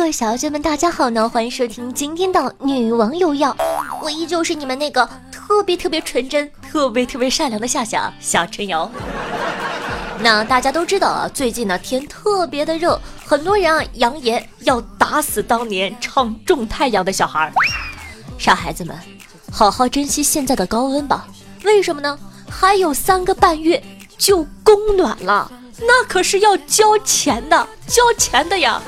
各位小姐们，大家好呢！欢迎收听今天的女王有药，我依旧是你们那个特别特别纯真、特别特别善良的夏夏夏春瑶。那大家都知道啊，最近呢天特别的热，很多人啊扬言要打死当年唱《种太阳》的小孩儿。傻孩子们，好好珍惜现在的高温吧。为什么呢？还有三个半月就供暖了，那可是要交钱的，交钱的呀。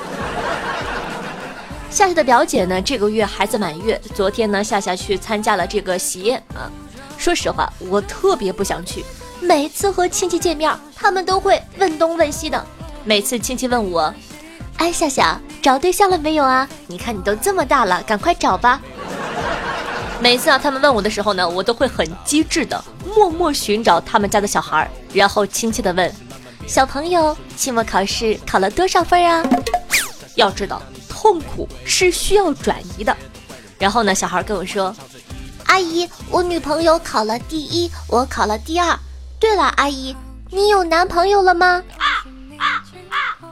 夏夏的表姐呢，这个月孩子满月。昨天呢，夏夏去参加了这个喜宴啊。说实话，我特别不想去。每次和亲戚见面，他们都会问东问西的。每次亲戚问我：“哎，夏夏找对象了没有啊？你看你都这么大了，赶快找吧。”每次啊，他们问我的时候呢，我都会很机智的默默寻找他们家的小孩，然后亲切的问：“小朋友，期末考试考了多少分啊？”要知道。痛苦是需要转移的，然后呢？小孩跟我说：“阿姨，我女朋友考了第一，我考了第二。对了，阿姨，你有男朋友了吗？”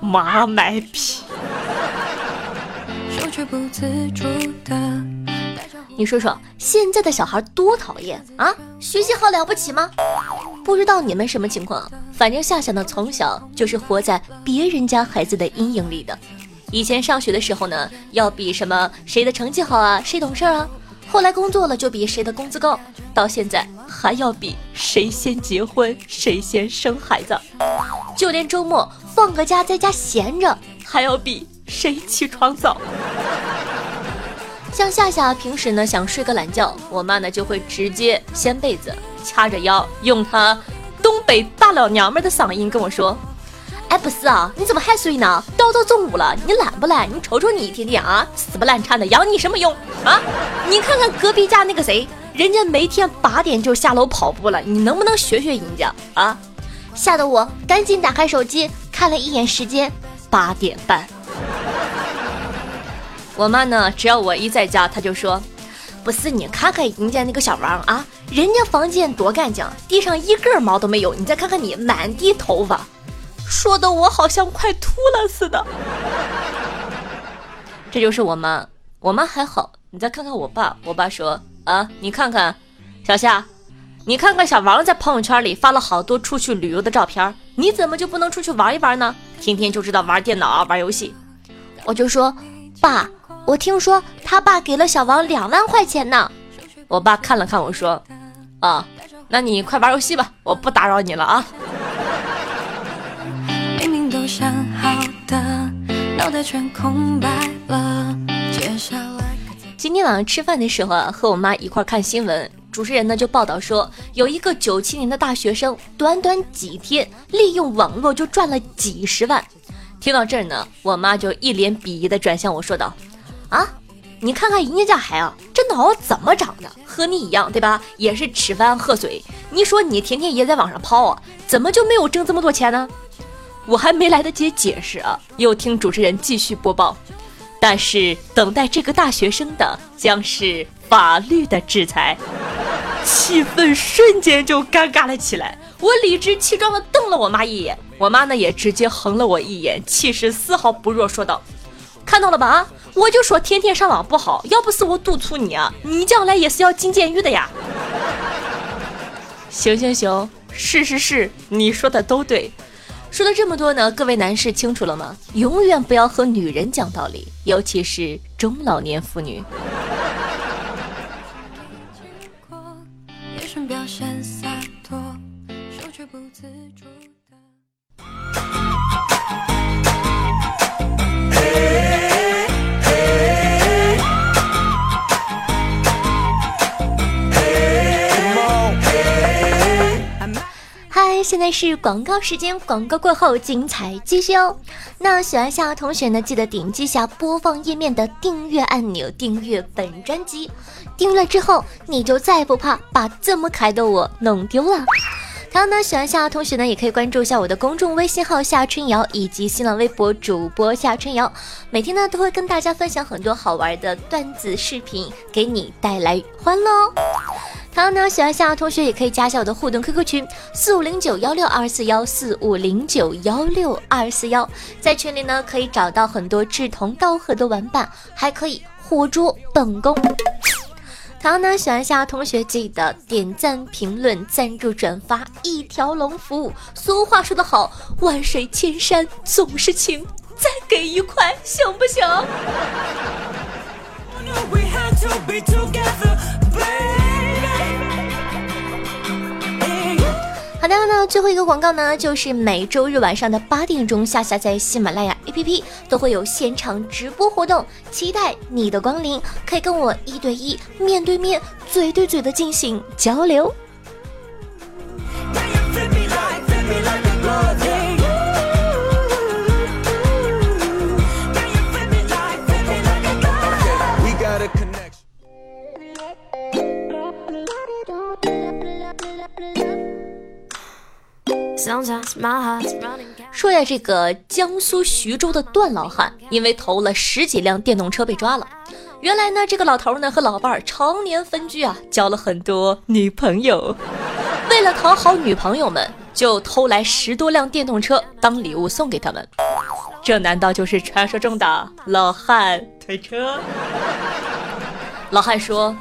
妈卖批！你说说，现在的小孩多讨厌啊！学习好了不起吗？不知道你们什么情况，反正夏夏呢，从小就是活在别人家孩子的阴影里的。以前上学的时候呢，要比什么谁的成绩好啊，谁懂事啊。后来工作了就比谁的工资高，到现在还要比谁先结婚，谁先生孩子。就连周末放个假在家闲着，还要比谁起床早。像夏夏平时呢想睡个懒觉，我妈呢就会直接掀被子，掐着腰，用她东北大老娘们的嗓音跟我说。哎，不是啊，你怎么还睡呢？都到中午了，你懒不懒？你瞅瞅你一天天啊，死不烂缠的，养你什么用啊？你看看隔壁家那个谁，人家每天八点就下楼跑步了，你能不能学学人家啊？吓得我赶紧打开手机看了一眼时间，八点半。我妈呢，只要我一在家，她就说：“不是你看看人家那个小王啊，人家房间多干净，地上一根毛都没有，你再看看你，满地头发。”说的我好像快秃了似的。这就是我妈，我妈还好。你再看看我爸，我爸说啊，你看看小夏，你看看小王在朋友圈里发了好多出去旅游的照片，你怎么就不能出去玩一玩呢？天天就知道玩电脑啊，玩游戏。我就说爸，我听说他爸给了小王两万块钱呢。我爸看了看我说啊，那你快玩游戏吧，我不打扰你了啊。脑袋全空白了。接下来，今天晚上吃饭的时候啊，和我妈一块看新闻，主持人呢就报道说，有一个九七年的大学生，短短几天利用网络就赚了几十万。听到这儿呢，我妈就一脸鄙夷的转向我说道：“啊，你看看人家家孩子，这脑子怎么长的？和你一样对吧？也是吃饭喝水。你说你天天也在网上泡啊，怎么就没有挣这么多钱呢？”我还没来得及解释啊，又听主持人继续播报。但是等待这个大学生的将是法律的制裁，气氛瞬间就尴尬了起来。我理直气壮地瞪了我妈一眼，我妈呢也直接横了我一眼，气势丝毫不弱，说道：“看到了吧？啊，我就说天天上网不好，要不是我督促你啊，你将来也是要进监狱的呀。”行行行，是是是，你说的都对。说了这么多呢，各位男士清楚了吗？永远不要和女人讲道理，尤其是中老年妇女。现在是广告时间，广告过后精彩继续哦。那喜欢夏的同学呢，记得点击下播放页面的订阅按钮，订阅本专辑。订阅了之后，你就再不怕把这么可爱的我弄丢了。还有呢，喜欢夏的同学呢，也可以关注一下我的公众微信号夏春瑶以及新浪微博主播夏春瑶，每天呢都会跟大家分享很多好玩的段子视频，给你带来欢乐哦。同样呢，喜欢夏同学也可以加一下我的互动 QQ 群四五零九幺六二四幺四五零九幺六二四幺，在群里呢可以找到很多志同道合的玩伴，还可以活捉本宫。同样呢，喜欢夏同学记得点赞、评论、赞助、转发，一条龙服务。俗话说得好，万水千山总是情，再给一块行不行？的，那最后一个广告呢，就是每周日晚上的八点钟，下下在喜马拉雅 APP 都会有现场直播活动，期待你的光临，可以跟我一对一、面对面、嘴对嘴的进行交流。说呀，这个江苏徐州的段老汉，因为偷了十几辆电动车被抓了。原来呢，这个老头呢和老伴儿常年分居啊，交了很多女朋友。为了讨好女朋友们，就偷来十多辆电动车当礼物送给他们。这难道就是传说中的老汉推车？老汉说：“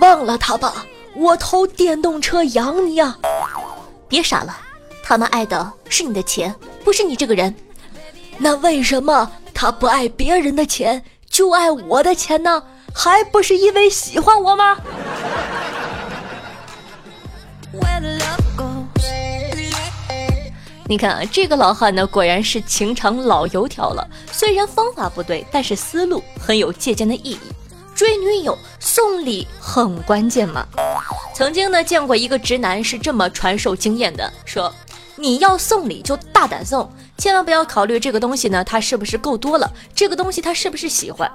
忘了他吧，我偷电动车养你啊！别傻了。”他们爱的是你的钱，不是你这个人。那为什么他不爱别人的钱，就爱我的钱呢？还不是因为喜欢我吗？你看啊，这个老汉呢，果然是情场老油条了。虽然方法不对，但是思路很有借鉴的意义。追女友送礼很关键嘛。曾经呢，见过一个直男是这么传授经验的，说。你要送礼就大胆送，千万不要考虑这个东西呢，它是不是够多了？这个东西他是不是喜欢？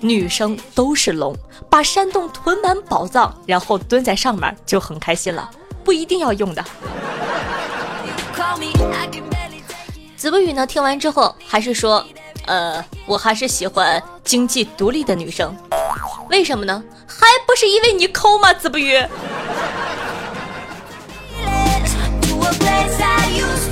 女生都是龙，把山洞囤满宝藏，然后蹲在上面就很开心了，不一定要用的。子不语呢，听完之后还是说，呃，我还是喜欢经济独立的女生，为什么呢？还不是因为你抠吗？子不语。话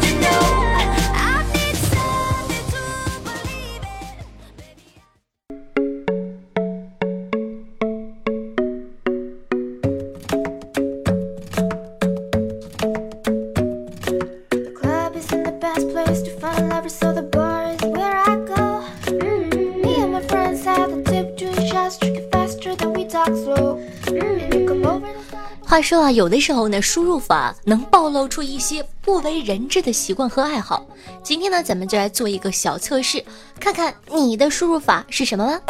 说啊，有的时候呢，输入法能暴露出一些不为人知的习惯和爱好。今天呢，咱们就来做一个小测试，看看你的输入法是什么吧。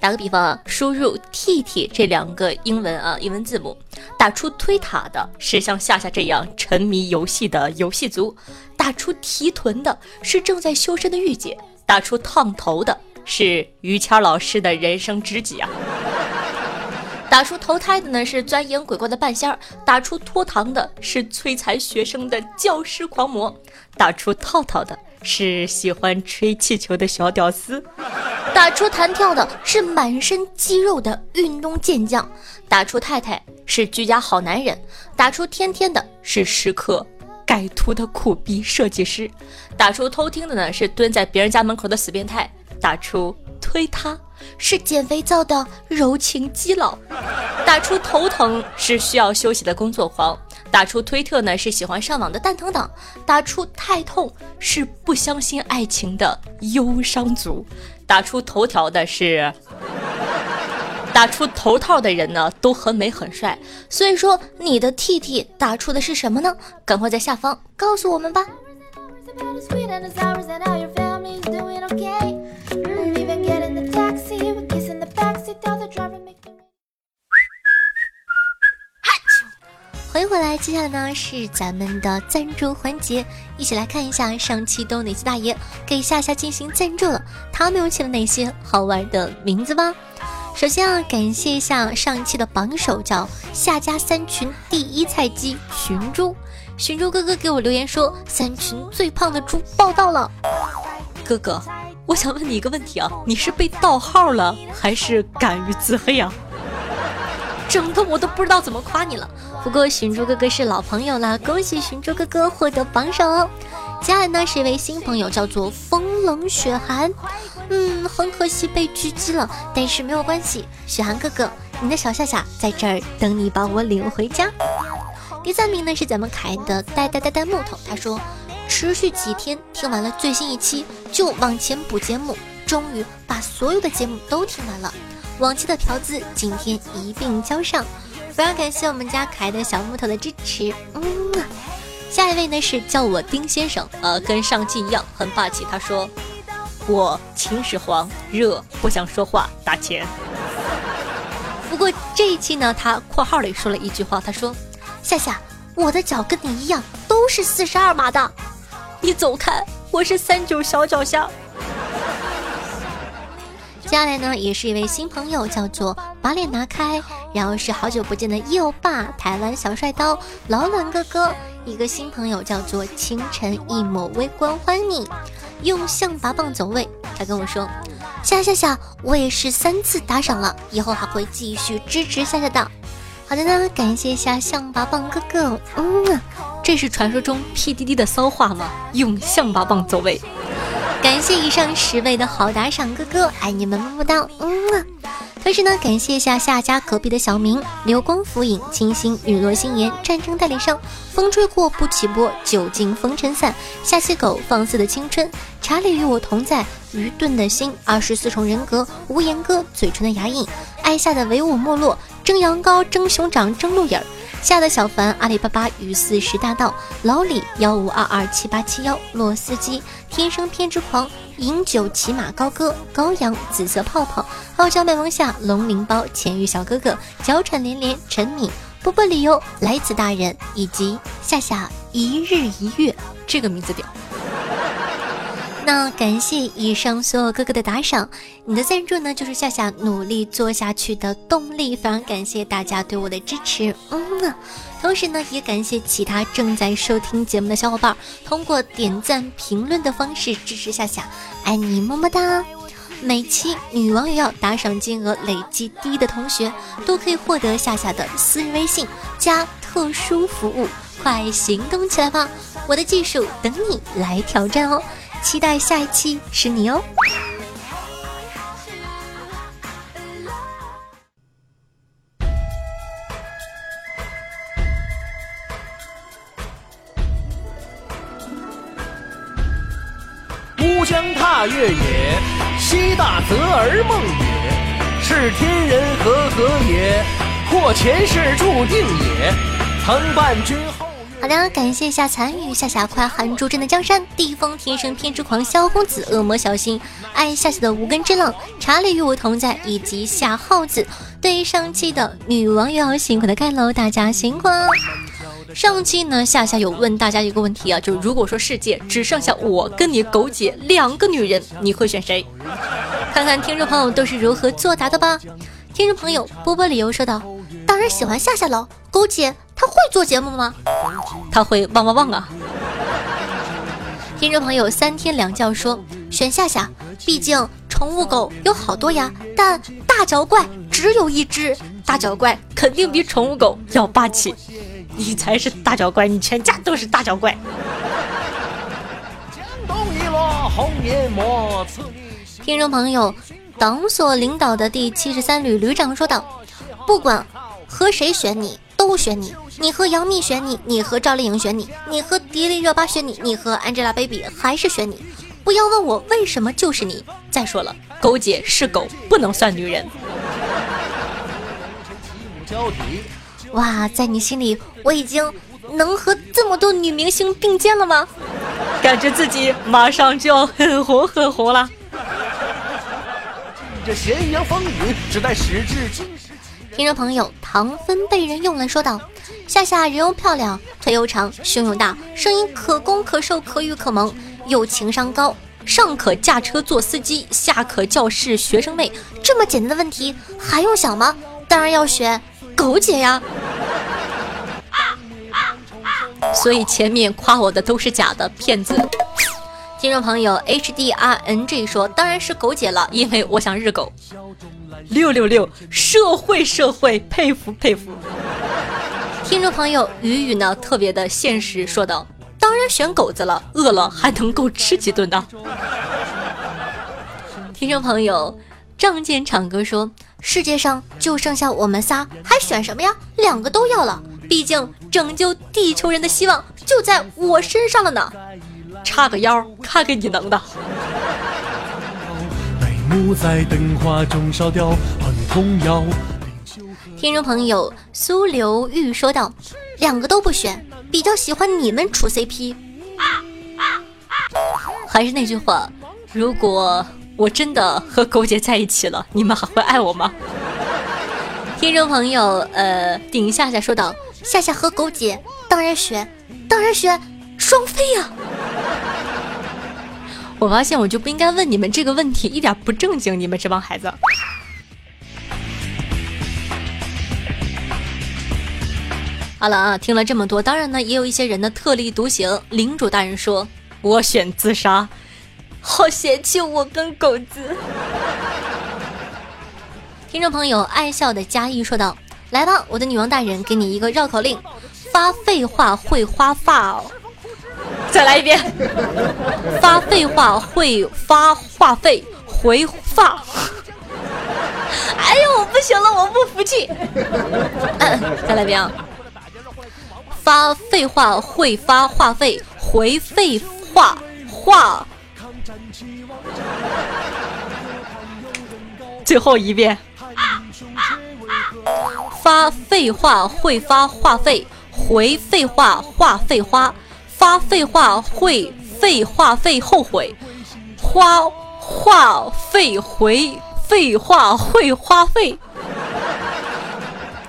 打个比方啊，输入 T T 这两个英文啊英文字母，打出推塔的是像夏夏这样沉迷游戏的游戏族，打出提臀的是正在修身的御姐，打出烫头的是于谦老师的人生知己啊。打出投胎的呢是钻研鬼怪的半仙儿，打出脱堂的是摧残学生的教师狂魔，打出套套的是喜欢吹气球的小屌丝，打出弹跳的是满身肌肉的运动健将，打出太太是居家好男人，打出天天的是时刻改图的苦逼设计师，打出偷听的呢是蹲在别人家门口的死变态，打出推他。是减肥皂的柔情基佬，打出头疼是需要休息的工作狂，打出推特呢是喜欢上网的蛋疼党，打出太痛是不相信爱情的忧伤族，打出头条的是，打出头套的人呢都很美很帅，所以说你的 T T 打出的是什么呢？赶快在下方告诉我们吧。欢迎回来，接下来呢是咱们的赞助环节，一起来看一下上期都哪些大爷给夏夏进行赞助了，他们又起了哪些好玩的名字吧。首先啊，感谢一下上期的榜首，叫夏家三群第一菜鸡寻猪，寻猪哥哥给我留言说，三群最胖的猪报道了，哥哥。我想问你一个问题啊，你是被盗号了，还是敢于自黑啊？整的我都不知道怎么夸你了。不过寻珠哥哥是老朋友了，恭喜寻珠哥哥获得榜首哦。接下来呢是一位新朋友，叫做风冷雪寒。嗯，很可惜被狙击了，但是没有关系，雪寒哥哥，你的小夏夏在这儿等你把我领回家。第三名呢是咱们凯的呆呆呆呆木头，他说持续几天听完了最新一期，就往前补节目，终于把所有的节目都听完了。往期的嫖资今天一并交上，非常感谢我们家可爱的小木头的支持。嗯，下一位呢是叫我丁先生，呃，跟上期一样很霸气。他说我秦始皇热不想说话打钱。不过这一期呢，他括号里说了一句话，他说。夏夏，我的脚跟你一样都是四十二码的，你走开，我是三九小脚虾。接下来呢，也是一位新朋友，叫做把脸拿开，然后是好久不见的右霸，台湾小帅刀，老卵哥哥，一个新朋友叫做清晨一抹微光，欢迎你，用象拔蚌走位，他跟我说，夏夏夏，我也是三次打赏了，以后还会继续支持夏夏的。好的呢，感谢一下象拔蚌哥哥。嗯，这是传说中 PDD 的骚话吗？用象拔蚌走位。感谢以上十位的好打赏哥哥，爱你们么么哒。嗯，同时呢，感谢一下夏家隔壁的小明，流光浮影，清新雨落心言，战争代理商，风吹过不起波，酒尽风尘散，下期狗放肆的青春，查理与我同在，愚钝的心，二十四重人格，无言哥，嘴唇的牙印，爱夏的唯我没落。蒸羊羔，蒸熊掌，蒸鹿眼儿。吓得小凡，阿里巴巴与四十大盗，老李幺五二二七八七幺，洛司机，天生偏执狂，饮酒骑马高歌，羔羊，紫色泡泡，傲娇卖萌下，龙鳞包，浅玉小哥哥，脚喘连连，陈敏，波波理由，来此大人，以及夏夏一日一月，这个名字屌。那感谢以上所有哥哥的打赏，你的赞助呢就是夏夏努力做下去的动力。非常感谢大家对我的支持，嗯呢，同时呢也感谢其他正在收听节目的小伙伴，通过点赞、评论的方式支持夏夏，爱你么么哒！每期女王也要打赏金额累计低的同学，都可以获得夏夏的私人微信加特殊服务，快行动起来吧！我的技术等你来挑战哦。期待下一期是你哦！乌江踏月也，西大泽而梦也，是天人和合也，或前世注定也，曾伴君后。好的，感谢一下残雨夏夏快喊助阵的江山地风天生偏执狂萧公子恶魔小新爱夏夏的无根之浪查理与我同在以及夏耗子对上期的女网友辛苦的盖楼，大家辛苦了。上期呢夏夏有问大家一个问题啊，就是如果说世界只剩下我跟你狗姐两个女人，你会选谁？看看听众朋友都是如何作答的吧。听众朋友波波理由说道：“当然喜欢夏夏喽，狗姐。”他会做节目吗？他会汪汪汪啊！听众朋友三天两觉说选夏夏，毕竟宠物狗有好多呀，但大脚怪只有一只，大脚怪肯定比宠物狗要霸气。你才是大脚怪，你全家都是大脚怪。听众朋友，党所领导的第七十三旅旅长说道：“不管和谁选你。”都选你，你和杨幂选你，你和赵丽颖选你，你和迪丽热巴选你，你和 Angelababy 还是选你。不要问我为什么就是你。再说了，狗姐是狗，不能算女人。哇，在你心里，我已经能和这么多女明星并肩了吗？感觉自己马上就要很红很红了。这咸阳风雨，只待时至今时。听众朋友，唐芬被人用来说道：“夏夏人又漂亮，腿又长，胸又大，声音可攻可受，可雨可萌，又情商高，上可驾车做司机，下可教室学生妹。这么简单的问题还用想吗？当然要选狗姐呀！所以前面夸我的都是假的，骗子。”听众朋友 H D R N G 说：“当然是狗姐了，因为我想日狗。”六六六，社会社会，佩服佩服。听众朋友雨雨呢，特别的现实，说道：“当然选狗子了，饿了还能够吃几顿呢。”听众朋友仗剑长歌说：“世界上就剩下我们仨，还选什么呀？两个都要了，毕竟拯救地球人的希望就在我身上了呢。”叉个腰，看给你能的。听众朋友苏刘玉说道：“两个都不选，比较喜欢你们处 CP。”还是那句话，如果我真的和狗姐在一起了，你们还会爱我吗？听众朋友，呃，顶夏夏说道：“夏夏和狗姐当然选，当然选双飞呀。”我发现我就不应该问你们这个问题，一点不正经，你们这帮孩子。好了啊，听了这么多，当然呢，也有一些人呢特立独行。领主大人说：“我选自杀。”好嫌弃我跟狗子。听众朋友爱笑的嘉义说道：“来吧，我的女王大人，给你一个绕口令：发废话会花发哦。”再来一遍，发废话会发话费回发。哎呦，我不行了，我不服气。再来一遍啊！发废话会发话费回废话话。最后一遍，发废话会发话费回废话话费花。花费话会废话费后悔，花话费回废话会花费。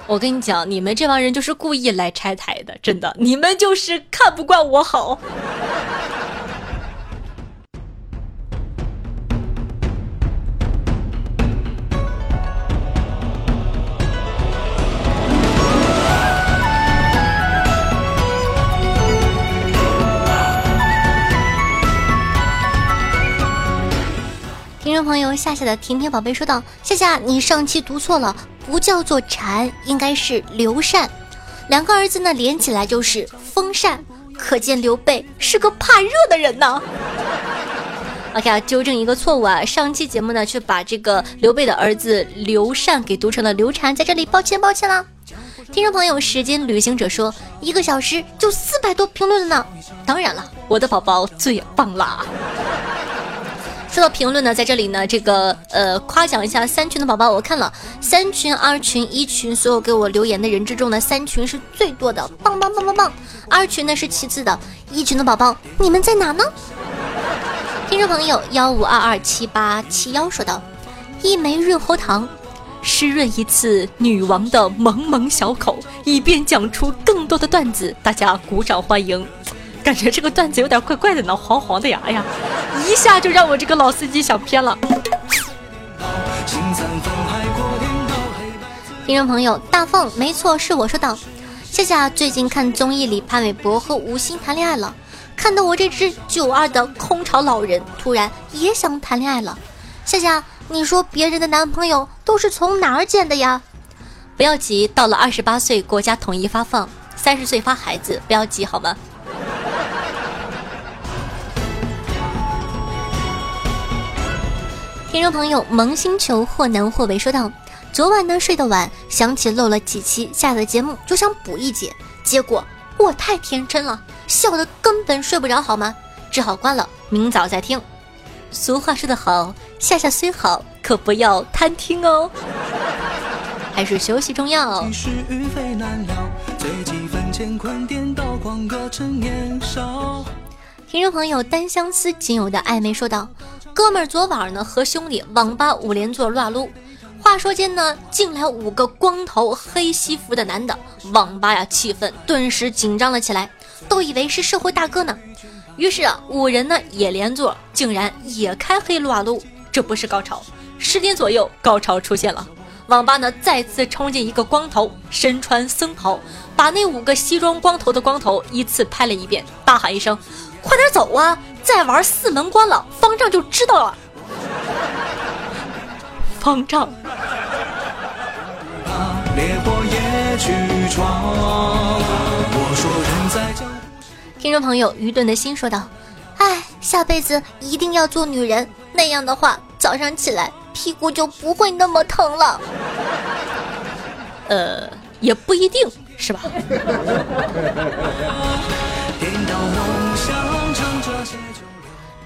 我跟你讲，你们这帮人就是故意来拆台的，真的，你们就是看不惯我好。众朋友夏夏的甜甜宝贝说道：“夏夏，你上期读错了，不叫做禅，应该是刘禅。两个儿子呢连起来就是风扇，可见刘备是个怕热的人呢。”OK 啊，纠正一个错误啊，上期节目呢却把这个刘备的儿子刘禅给读成了刘禅，在这里抱歉抱歉啦。听众朋友时间旅行者说：“一个小时就四百多评论了呢。”当然了，我的宝宝最棒啦。说到评论呢，在这里呢，这个呃夸奖一下三群的宝宝，我看了三群、二群、一群，所有给我留言的人之中呢，三群是最多的，棒棒棒棒棒！二群呢是其次的，一群的宝宝你们在哪呢？听众朋友幺五二二七八七幺说道：一枚润喉糖，湿润一次女王的萌萌小口，以便讲出更多的段子，大家鼓掌欢迎。感觉这个段子有点怪怪的呢，黄黄的呀！哎呀，一下就让我这个老司机想偏了。听众朋友，大凤，没错，是我说的。夏夏最近看综艺里潘玮柏和吴昕谈恋爱了，看得我这只九二的空巢老人突然也想谈恋爱了。夏夏，你说别人的男朋友都是从哪儿捡的呀？不要急，到了二十八岁国家统一发放，三十岁发孩子，不要急好吗？听众朋友，萌星球或南或北说道：“昨晚呢睡得晚，想起漏了几期下的节目，就想补一节，结果我太天真了，笑得根本睡不着，好吗？只好关了，明早再听。俗话说得好，夏夏虽好，可不要贪听哦，还是休息重要。”听众朋友，单相思仅有的暧昧说道。哥们儿昨晚呢和兄弟网吧五连坐撸啊撸，话说间呢进来五个光头黑西服的男的，网吧呀气氛顿时紧张了起来，都以为是社会大哥呢。于是啊五人呢也连坐，竟然也开黑撸啊撸。这不是高潮，十点左右高潮出现了，网吧呢再次冲进一个光头，身穿僧袍，把那五个西装光头的光头依次拍了一遍，大喊一声：“快点走啊！”再玩四门关了，方丈就知道了。方丈。听众朋友，愚钝的心说道：“哎，下辈子一定要做女人，那样的话，早上起来屁股就不会那么疼了。”呃，也不一定是吧？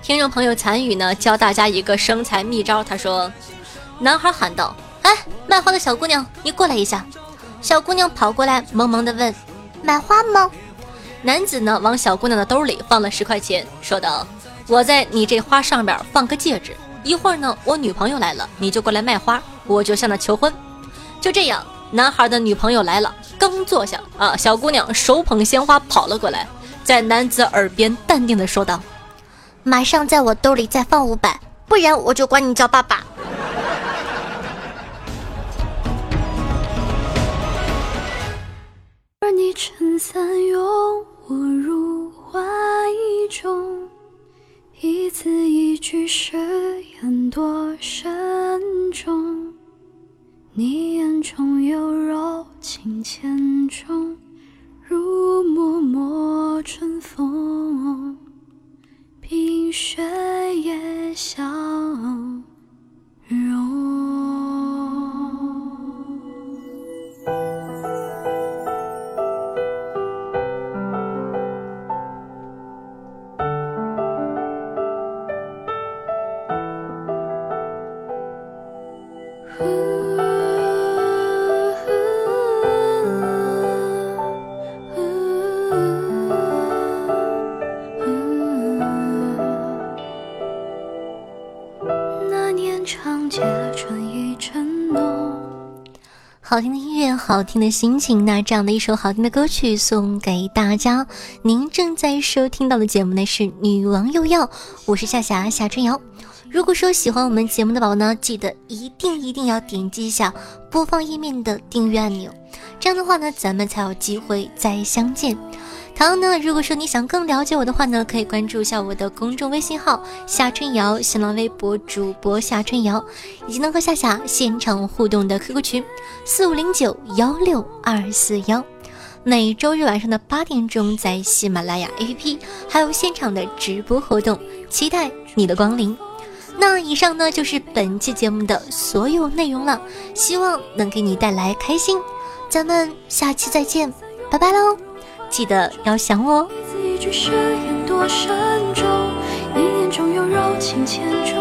听众朋友残雨呢，教大家一个生财秘招。他说：“男孩喊道，哎，卖花的小姑娘，你过来一下。”小姑娘跑过来，萌萌的问：“买花吗？”男子呢，往小姑娘的兜里放了十块钱，说道：“我在你这花上边放个戒指，一会儿呢，我女朋友来了，你就过来卖花，我就向她求婚。”就这样，男孩的女朋友来了，刚坐下啊，小姑娘手捧鲜花跑了过来，在男子耳边淡定的说道。马上在我兜里再放五百，不然我就管你叫爸爸。而你撑伞拥我入怀中，一字一句誓言多慎重。你眼中有柔情千种，如脉脉春风。冰雪也消融。好听的心情，那这样的一首好听的歌曲送给大家。您正在收听到的节目呢是《女王又要》，我是夏霞夏春瑶。如果说喜欢我们节目的宝宝呢，记得一定一定要点击一下播放页面的订阅按钮，这样的话呢，咱们才有机会再相见。同样呢，如果说你想更了解我的话呢，可以关注一下我的公众微信号夏春瑶，新浪微博主播夏春瑶，以及能和夏夏现场互动的 QQ 群四五零九幺六二四幺。每周日晚上的八点钟，在喜马拉雅 APP 还有现场的直播活动，期待你的光临。那以上呢就是本期节目的所有内容了，希望能给你带来开心。咱们下期再见，拜拜喽！记得要想我。一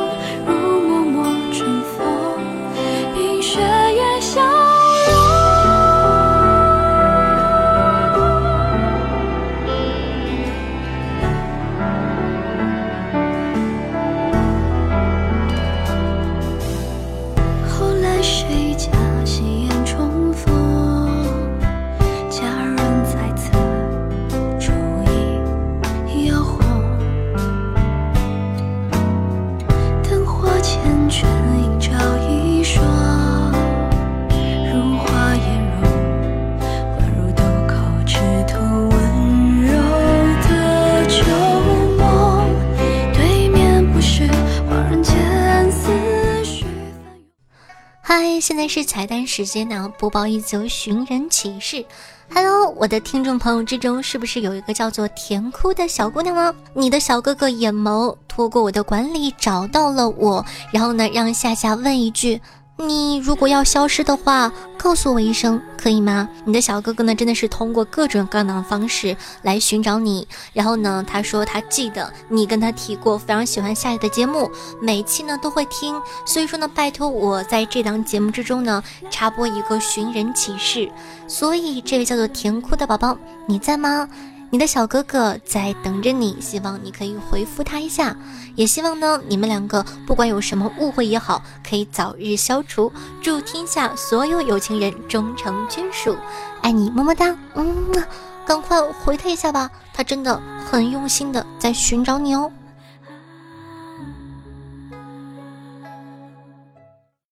是彩蛋时间呢，播报一则寻人启事。Hello，我的听众朋友之中，是不是有一个叫做甜哭的小姑娘呢？你的小哥哥眼眸通过我的管理找到了我，然后呢，让夏夏问一句。你如果要消失的话，告诉我一声，可以吗？你的小哥哥呢，真的是通过各种各样的方式来寻找你。然后呢，他说他记得你跟他提过，非常喜欢夏夏的节目，每期呢都会听。所以说呢，拜托我在这档节目之中呢插播一个寻人启事。所以这位叫做甜哭的宝宝，你在吗？你的小哥哥在等着你，希望你可以回复他一下，也希望呢你们两个不管有什么误会也好，可以早日消除。祝天下所有有情人终成眷属，爱你么么哒，嗯，赶快回他一下吧，他真的很用心的在寻找你哦。